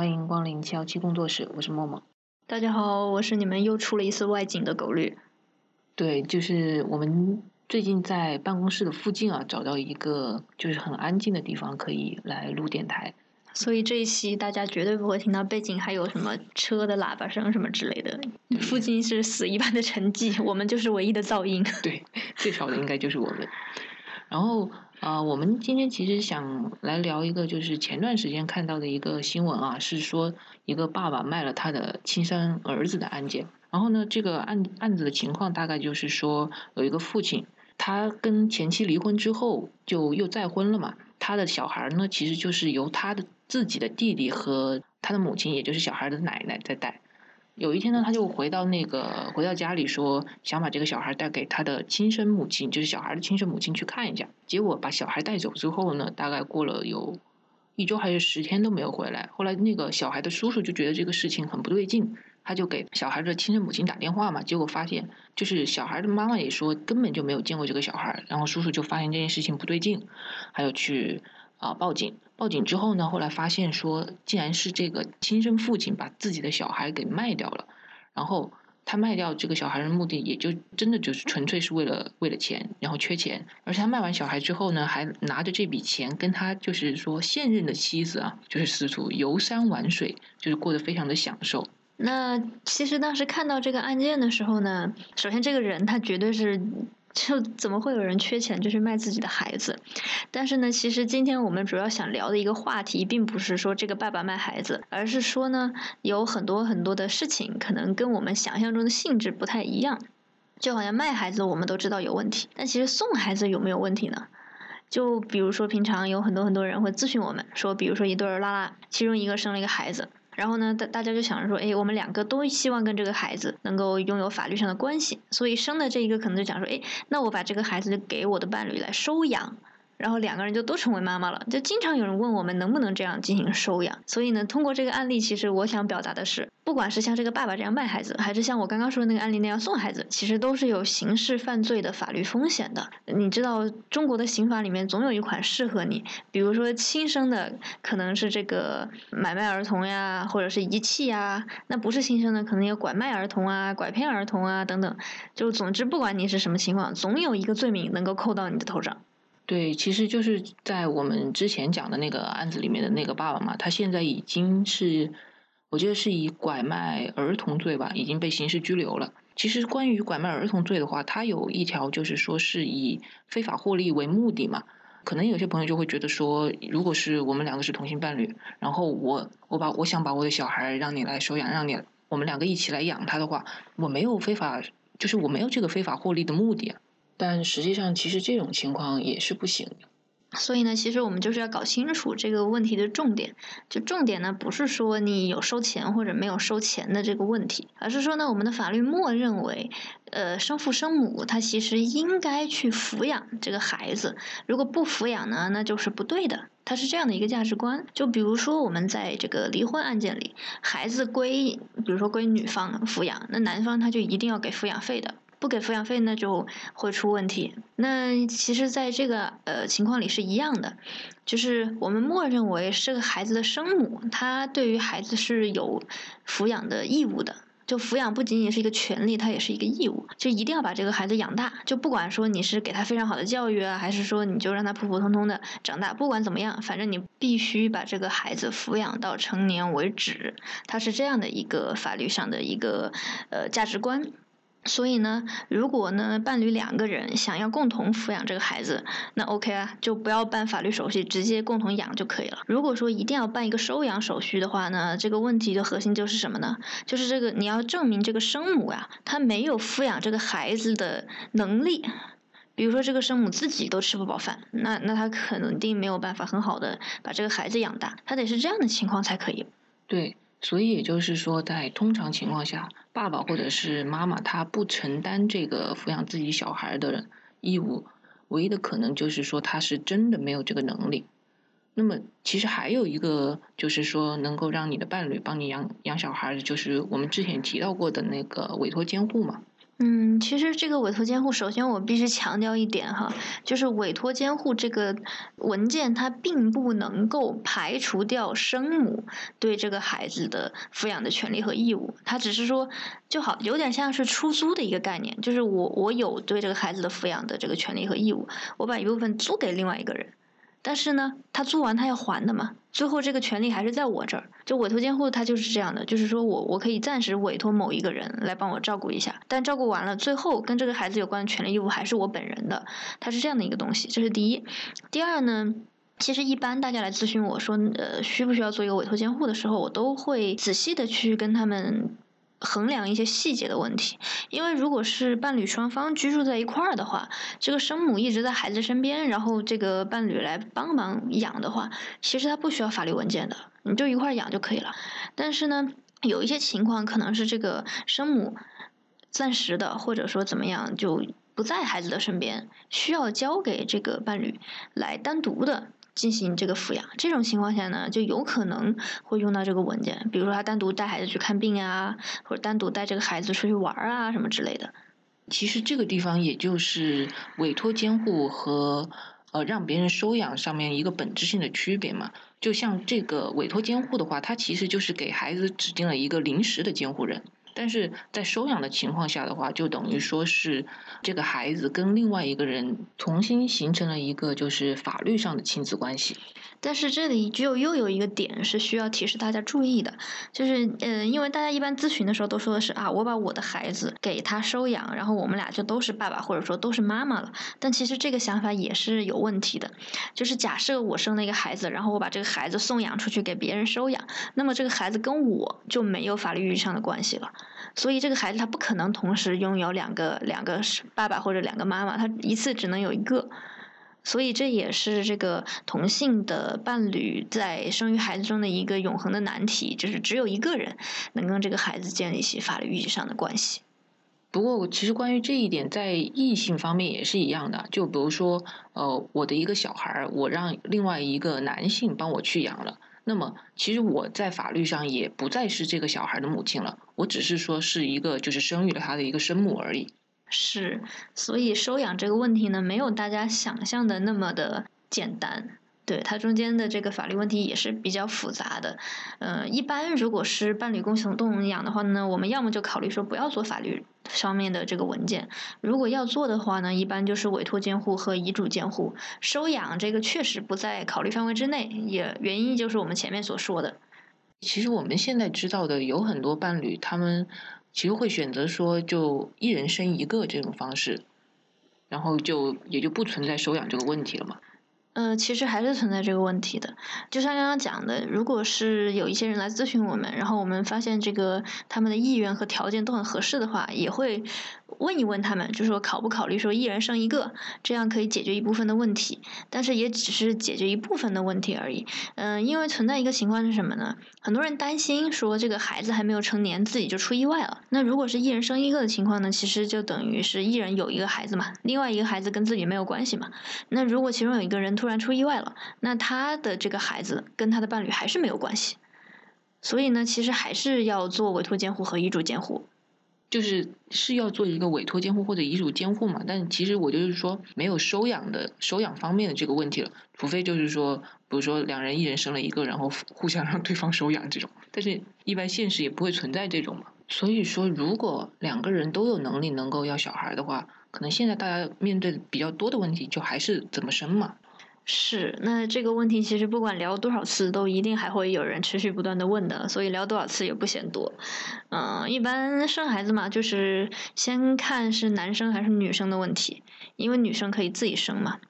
欢迎光临七幺七工作室，我是默默。大家好，我是你们又出了一次外景的狗绿。对，就是我们最近在办公室的附近啊，找到一个就是很安静的地方，可以来录电台。所以这一期大家绝对不会听到背景还有什么车的喇叭声什么之类的，附近是死一般的沉寂，我们就是唯一的噪音。对，最少的应该就是我们。然后啊，我们今天其实想来聊一个，就是前段时间看到的一个新闻啊，是说一个爸爸卖了他的亲生儿子的案件。然后呢，这个案案子的情况大概就是说，有一个父亲，他跟前妻离婚之后就又再婚了嘛，他的小孩呢，其实就是由他的自己的弟弟和他的母亲，也就是小孩的奶奶在带。有一天呢，他就回到那个回到家里，说想把这个小孩带给他的亲生母亲，就是小孩的亲生母亲去看一下。结果把小孩带走之后呢，大概过了有一周还是十天都没有回来。后来那个小孩的叔叔就觉得这个事情很不对劲，他就给小孩的亲生母亲打电话嘛。结果发现就是小孩的妈妈也说根本就没有见过这个小孩。然后叔叔就发现这件事情不对劲，还有去。啊！报警！报警之后呢，后来发现说，竟然是这个亲生父亲把自己的小孩给卖掉了。然后他卖掉这个小孩的目的，也就真的就是纯粹是为了为了钱，然后缺钱。而且他卖完小孩之后呢，还拿着这笔钱跟他就是说现任的妻子啊，就是四处游山玩水，就是过得非常的享受。那其实当时看到这个案件的时候呢，首先这个人他绝对是。就怎么会有人缺钱就去卖自己的孩子？但是呢，其实今天我们主要想聊的一个话题，并不是说这个爸爸卖孩子，而是说呢，有很多很多的事情可能跟我们想象中的性质不太一样。就好像卖孩子，我们都知道有问题，但其实送孩子有没有问题呢？就比如说平常有很多很多人会咨询我们说，比如说一对儿拉拉，其中一个生了一个孩子。然后呢，大大家就想着说，哎，我们两个都希望跟这个孩子能够拥有法律上的关系，所以生的这一个可能就讲说，哎，那我把这个孩子就给我的伴侣来收养。然后两个人就都成为妈妈了，就经常有人问我们能不能这样进行收养。所以呢，通过这个案例，其实我想表达的是，不管是像这个爸爸这样卖孩子，还是像我刚刚说的那个案例那样送孩子，其实都是有刑事犯罪的法律风险的。你知道中国的刑法里面总有一款适合你，比如说亲生的可能是这个买卖儿童呀，或者是遗弃呀；那不是亲生的，可能有拐卖儿童啊、拐骗儿童啊等等。就总之，不管你是什么情况，总有一个罪名能够扣到你的头上。对，其实就是在我们之前讲的那个案子里面的那个爸爸嘛，他现在已经是，我觉得是以拐卖儿童罪吧，已经被刑事拘留了。其实关于拐卖儿童罪的话，它有一条就是说是以非法获利为目的嘛。可能有些朋友就会觉得说，如果是我们两个是同性伴侣，然后我我把我想把我的小孩让你来收养，让你我们两个一起来养他的话，我没有非法，就是我没有这个非法获利的目的。但实际上，其实这种情况也是不行的。所以呢，其实我们就是要搞清楚这个问题的重点。就重点呢，不是说你有收钱或者没有收钱的这个问题，而是说呢，我们的法律默认为，呃，生父生母他其实应该去抚养这个孩子。如果不抚养呢，那就是不对的。它是这样的一个价值观。就比如说，我们在这个离婚案件里，孩子归，比如说归女方抚养，那男方他就一定要给抚养费的。不给抚养费，那就会出问题。那其实，在这个呃情况里是一样的，就是我们默认为是个孩子的生母，她对于孩子是有抚养的义务的。就抚养不仅仅是一个权利，它也是一个义务，就一定要把这个孩子养大。就不管说你是给他非常好的教育啊，还是说你就让他普普通通的长大，不管怎么样，反正你必须把这个孩子抚养到成年为止。它是这样的一个法律上的一个呃价值观。所以呢，如果呢伴侣两个人想要共同抚养这个孩子，那 OK 啊，就不要办法律手续，直接共同养就可以了。如果说一定要办一个收养手续的话呢，这个问题的核心就是什么呢？就是这个你要证明这个生母啊，她没有抚养这个孩子的能力。比如说这个生母自己都吃不饱饭，那那她肯定没有办法很好的把这个孩子养大，她得是这样的情况才可以。对。所以也就是说，在通常情况下，爸爸或者是妈妈他不承担这个抚养自己小孩的义务，唯一的可能就是说他是真的没有这个能力。那么，其实还有一个就是说，能够让你的伴侣帮你养养小孩，就是我们之前提到过的那个委托监护嘛。嗯，其实这个委托监护，首先我必须强调一点哈，就是委托监护这个文件，它并不能够排除掉生母对这个孩子的抚养的权利和义务，它只是说，就好有点像是出租的一个概念，就是我我有对这个孩子的抚养的这个权利和义务，我把一部分租给另外一个人。但是呢，他租完他要还的嘛，最后这个权利还是在我这儿。就委托监护，他就是这样的，就是说我我可以暂时委托某一个人来帮我照顾一下，但照顾完了，最后跟这个孩子有关的权利义务还是我本人的，它是这样的一个东西。这是第一。第二呢，其实一般大家来咨询我说，呃，需不需要做一个委托监护的时候，我都会仔细的去跟他们。衡量一些细节的问题，因为如果是伴侣双方居住在一块儿的话，这个生母一直在孩子身边，然后这个伴侣来帮忙养的话，其实他不需要法律文件的，你就一块儿养就可以了。但是呢，有一些情况可能是这个生母暂时的，或者说怎么样就不在孩子的身边，需要交给这个伴侣来单独的。进行这个抚养，这种情况下呢，就有可能会用到这个文件，比如说他单独带孩子去看病啊，或者单独带这个孩子出去玩啊，什么之类的。其实这个地方也就是委托监护和呃让别人收养上面一个本质性的区别嘛。就像这个委托监护的话，它其实就是给孩子指定了一个临时的监护人。但是在收养的情况下的话，就等于说是这个孩子跟另外一个人重新形成了一个就是法律上的亲子关系。但是这里就又有一个点是需要提示大家注意的，就是呃，因为大家一般咨询的时候都说的是啊，我把我的孩子给他收养，然后我们俩就都是爸爸或者说都是妈妈了。但其实这个想法也是有问题的，就是假设我生了一个孩子，然后我把这个孩子送养出去给别人收养，那么这个孩子跟我就没有法律意义上的关系了。所以这个孩子他不可能同时拥有两个两个爸爸或者两个妈妈，他一次只能有一个。所以这也是这个同性的伴侣在生育孩子中的一个永恒的难题，就是只有一个人能跟这个孩子建立起法律意义上的关系。不过，其实关于这一点，在异性方面也是一样的。就比如说，呃，我的一个小孩，我让另外一个男性帮我去养了。那么，其实我在法律上也不再是这个小孩的母亲了，我只是说是一个就是生育了他的一个生母而已。是，所以收养这个问题呢，没有大家想象的那么的简单。对它中间的这个法律问题也是比较复杂的，呃，一般如果是伴侣共同动养的话呢，我们要么就考虑说不要做法律上面的这个文件，如果要做的话呢，一般就是委托监护和遗嘱监护。收养这个确实不在考虑范围之内，也原因就是我们前面所说的。其实我们现在知道的有很多伴侣，他们其实会选择说就一人生一个这种方式，然后就也就不存在收养这个问题了嘛。呃，其实还是存在这个问题的。就像刚刚讲的，如果是有一些人来咨询我们，然后我们发现这个他们的意愿和条件都很合适的话，也会问一问他们，就说考不考虑说一人生一个，这样可以解决一部分的问题。但是也只是解决一部分的问题而已。嗯，因为存在一个情况是什么呢？很多人担心说这个孩子还没有成年，自己就出意外了。那如果是一人生一个的情况呢？其实就等于是一人有一个孩子嘛，另外一个孩子跟自己没有关系嘛。那如果其中有一个人突然出意外了，那他的这个孩子跟他的伴侣还是没有关系，所以呢，其实还是要做委托监护和遗嘱监护，就是是要做一个委托监护或者遗嘱监护嘛。但其实我就是说，没有收养的收养方面的这个问题了，除非就是说，比如说两人一人生了一个，然后互相让对方收养这种，但是一般现实也不会存在这种嘛。所以说，如果两个人都有能力能够要小孩的话。可能现在大家面对比较多的问题，就还是怎么生嘛。是，那这个问题其实不管聊多少次，都一定还会有人持续不断的问的，所以聊多少次也不嫌多。嗯，一般生孩子嘛，就是先看是男生还是女生的问题，因为女生可以自己生嘛。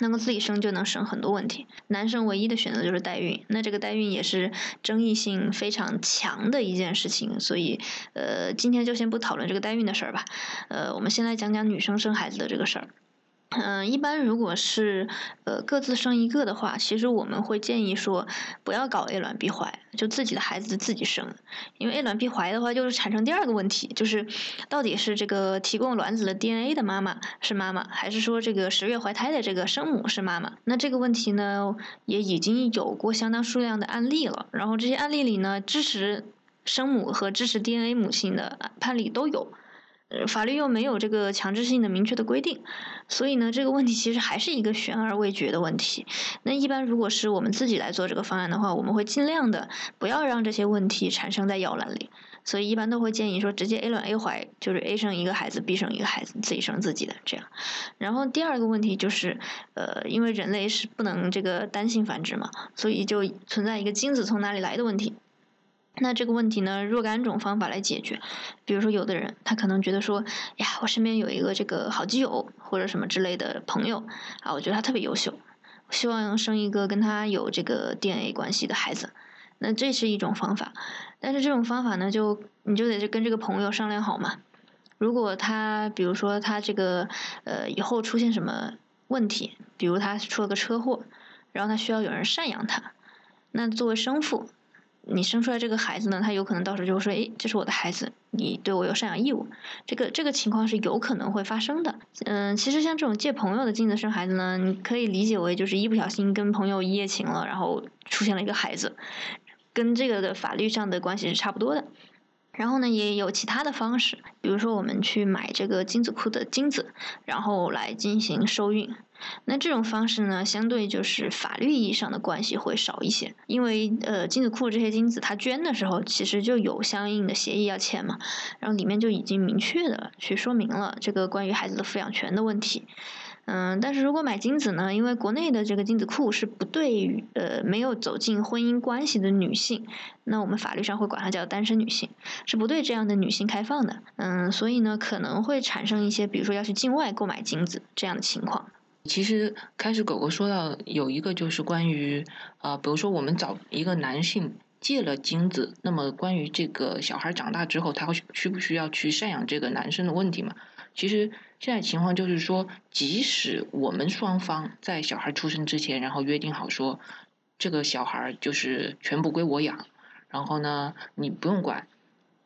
能够自己生就能省很多问题。男生唯一的选择就是代孕，那这个代孕也是争议性非常强的一件事情。所以，呃，今天就先不讨论这个代孕的事儿吧。呃，我们先来讲讲女生生孩子的这个事儿。嗯，一般如果是呃各自生一个的话，其实我们会建议说不要搞 A 卵 B 怀，就自己的孩子自己生，因为 A 卵 B 怀的话，就是产生第二个问题，就是到底是这个提供卵子的 DNA 的妈妈是妈妈，还是说这个十月怀胎的这个生母是妈妈？那这个问题呢，也已经有过相当数量的案例了，然后这些案例里呢，支持生母和支持 DNA 母亲的判例都有。法律又没有这个强制性的明确的规定，所以呢，这个问题其实还是一个悬而未决的问题。那一般如果是我们自己来做这个方案的话，我们会尽量的不要让这些问题产生在摇篮里，所以一般都会建议说，直接 A 卵 A 怀，就是 A 生一个孩子，B 生一个孩子，自己生自己的这样。然后第二个问题就是，呃，因为人类是不能这个单性繁殖嘛，所以就存在一个精子从哪里来的问题。那这个问题呢，若干种方法来解决。比如说，有的人他可能觉得说，呀，我身边有一个这个好基友或者什么之类的朋友啊，我觉得他特别优秀，希望生一个跟他有这个 DNA 关系的孩子。那这是一种方法，但是这种方法呢，就你就得跟这个朋友商量好嘛。如果他比如说他这个呃以后出现什么问题，比如他出了个车祸，然后他需要有人赡养他，那作为生父。你生出来这个孩子呢，他有可能到时候就会说：“哎，这是我的孩子，你对我有赡养义务。”这个这个情况是有可能会发生的。嗯，其实像这种借朋友的精子生孩子呢，你可以理解为就是一不小心跟朋友一夜情了，然后出现了一个孩子，跟这个的法律上的关系是差不多的。然后呢，也有其他的方式，比如说我们去买这个精子库的精子，然后来进行受孕。那这种方式呢，相对就是法律意义上的关系会少一些，因为呃精子库这些精子它捐的时候，其实就有相应的协议要签嘛，然后里面就已经明确的去说明了这个关于孩子的抚养权的问题。嗯，但是如果买精子呢，因为国内的这个精子库是不对于呃没有走进婚姻关系的女性，那我们法律上会管它叫单身女性，是不对这样的女性开放的。嗯，所以呢可能会产生一些，比如说要去境外购买精子这样的情况。其实开始狗狗说到有一个就是关于啊，比如说我们找一个男性借了精子，那么关于这个小孩长大之后，他会需不需要去赡养这个男生的问题嘛？其实现在情况就是说，即使我们双方在小孩出生之前，然后约定好说，这个小孩就是全部归我养，然后呢，你不用管。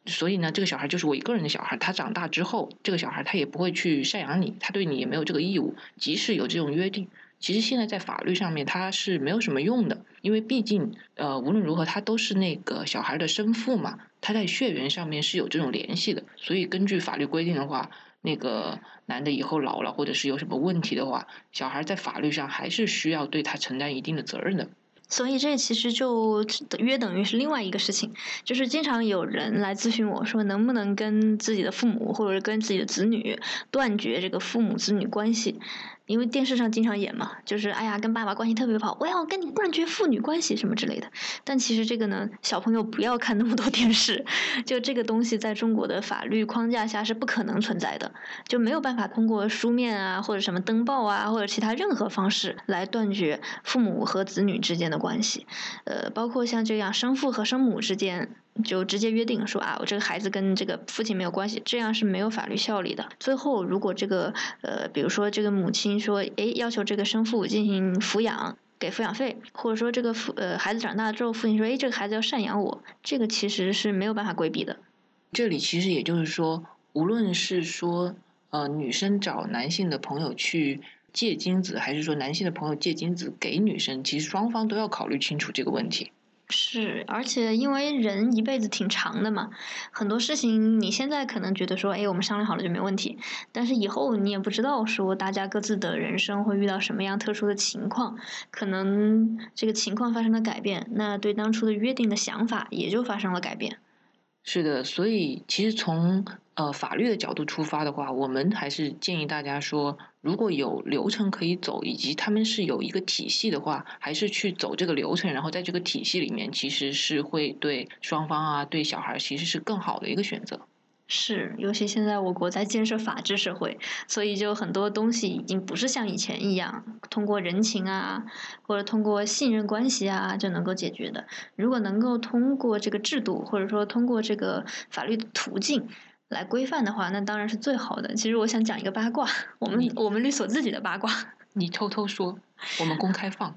所以呢，这个小孩就是我一个人的小孩。他长大之后，这个小孩他也不会去赡养你，他对你也没有这个义务。即使有这种约定，其实现在在法律上面他是没有什么用的，因为毕竟呃无论如何他都是那个小孩的生父嘛，他在血缘上面是有这种联系的。所以根据法律规定的话，那个男的以后老了或者是有什么问题的话，小孩在法律上还是需要对他承担一定的责任的。所以这其实就约等于是另外一个事情，就是经常有人来咨询我说，能不能跟自己的父母或者跟自己的子女断绝这个父母子女关系。因为电视上经常演嘛，就是哎呀，跟爸爸关系特别好，我要跟你断绝父女关系什么之类的。但其实这个呢，小朋友不要看那么多电视，就这个东西在中国的法律框架下是不可能存在的，就没有办法通过书面啊或者什么登报啊或者其他任何方式来断绝父母和子女之间的关系。呃，包括像这样生父和生母之间。就直接约定说啊，我这个孩子跟这个父亲没有关系，这样是没有法律效力的。最后，如果这个呃，比如说这个母亲说，哎，要求这个生父进行抚养，给抚养费，或者说这个父呃孩子长大之后，父亲说，哎，这个孩子要赡养我，这个其实是没有办法规避的。这里其实也就是说，无论是说呃女生找男性的朋友去借精子，还是说男性的朋友借精子给女生，其实双方都要考虑清楚这个问题。是，而且因为人一辈子挺长的嘛，很多事情你现在可能觉得说，哎，我们商量好了就没问题，但是以后你也不知道说大家各自的人生会遇到什么样特殊的情况，可能这个情况发生了改变，那对当初的约定的想法也就发生了改变。是的，所以其实从呃法律的角度出发的话，我们还是建议大家说，如果有流程可以走，以及他们是有一个体系的话，还是去走这个流程，然后在这个体系里面，其实是会对双方啊，对小孩其实是更好的一个选择。是，尤其现在我国在建设法治社会，所以就很多东西已经不是像以前一样通过人情啊，或者通过信任关系啊就能够解决的。如果能够通过这个制度，或者说通过这个法律的途径来规范的话，那当然是最好的。其实我想讲一个八卦，我们我们律所自己的八卦。你偷偷说，我们公开放。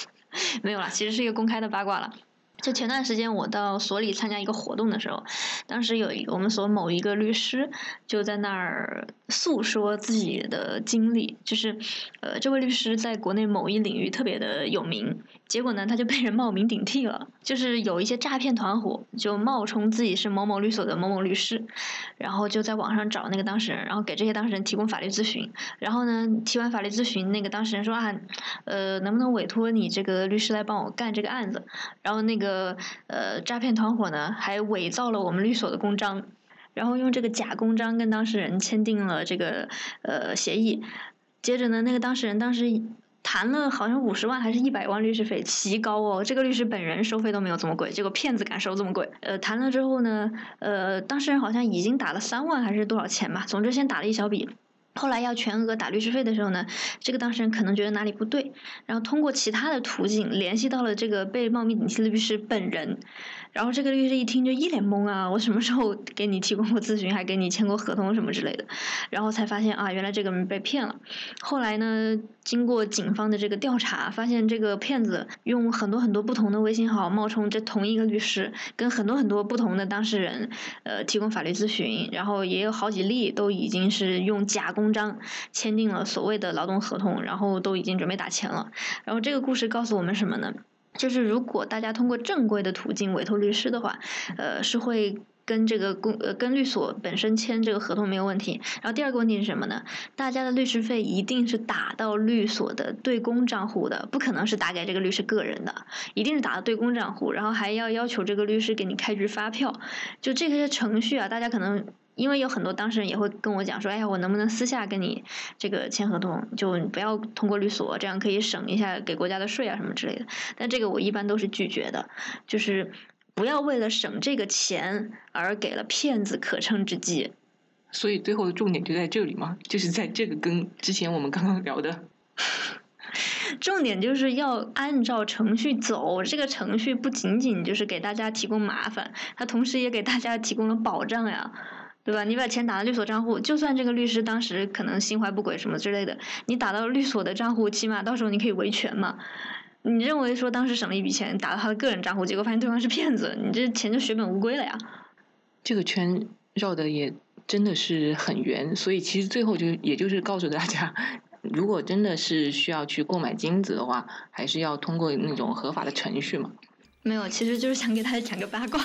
没有啦，其实是一个公开的八卦了。就前段时间我到所里参加一个活动的时候，当时有一我们所某一个律师就在那儿诉说自己的经历，就是呃这位律师在国内某一领域特别的有名，结果呢，他就被人冒名顶替了。就是有一些诈骗团伙就冒充自己是某某律所的某某律师，然后就在网上找那个当事人，然后给这些当事人提供法律咨询。然后呢，提完法律咨询，那个当事人说啊，呃，能不能委托你这个律师来帮我干这个案子？然后那个呃诈骗团伙呢，还伪造了我们律所的公章，然后用这个假公章跟当事人签订了这个呃协议。接着呢，那个当事人当时。谈了好像五十万还是一百万律师费，奇高哦！这个律师本人收费都没有这么贵，结果骗子敢收这么贵。呃，谈了之后呢，呃，当事人好像已经打了三万还是多少钱吧，总之先打了一小笔。后来要全额打律师费的时候呢，这个当事人可能觉得哪里不对，然后通过其他的途径联系到了这个被冒名顶替的律师本人。然后这个律师一听就一脸懵啊，我什么时候给你提供过咨询，还给你签过合同什么之类的，然后才发现啊，原来这个人被骗了。后来呢，经过警方的这个调查，发现这个骗子用很多很多不同的微信号冒充这同一个律师，跟很多很多不同的当事人，呃，提供法律咨询，然后也有好几例都已经是用假公章签订了所谓的劳动合同，然后都已经准备打钱了。然后这个故事告诉我们什么呢？就是如果大家通过正规的途径委托律师的话，呃，是会跟这个公呃跟律所本身签这个合同没有问题。然后第二个问题是什么呢？大家的律师费一定是打到律所的对公账户的，不可能是打给这个律师个人的，一定是打到对公账户，然后还要要求这个律师给你开具发票。就这些程序啊，大家可能。因为有很多当事人也会跟我讲说，哎呀，我能不能私下跟你这个签合同，就不要通过律所，这样可以省一下给国家的税啊什么之类的。但这个我一般都是拒绝的，就是不要为了省这个钱而给了骗子可乘之机。所以最后的重点就在这里嘛，就是在这个跟之前我们刚刚聊的，重点就是要按照程序走。这个程序不仅仅就是给大家提供麻烦，它同时也给大家提供了保障呀。对吧？你把钱打到律所账户，就算这个律师当时可能心怀不轨什么之类的，你打到律所的账户，起码到时候你可以维权嘛。你认为说当时省了一笔钱打到他的个人账户，结果发现对方是骗子，你这钱就血本无归了呀。这个圈绕的也真的是很圆，所以其实最后就也就是告诉大家，如果真的是需要去购买金子的话，还是要通过那种合法的程序嘛。没有，其实就是想给大家讲个八卦。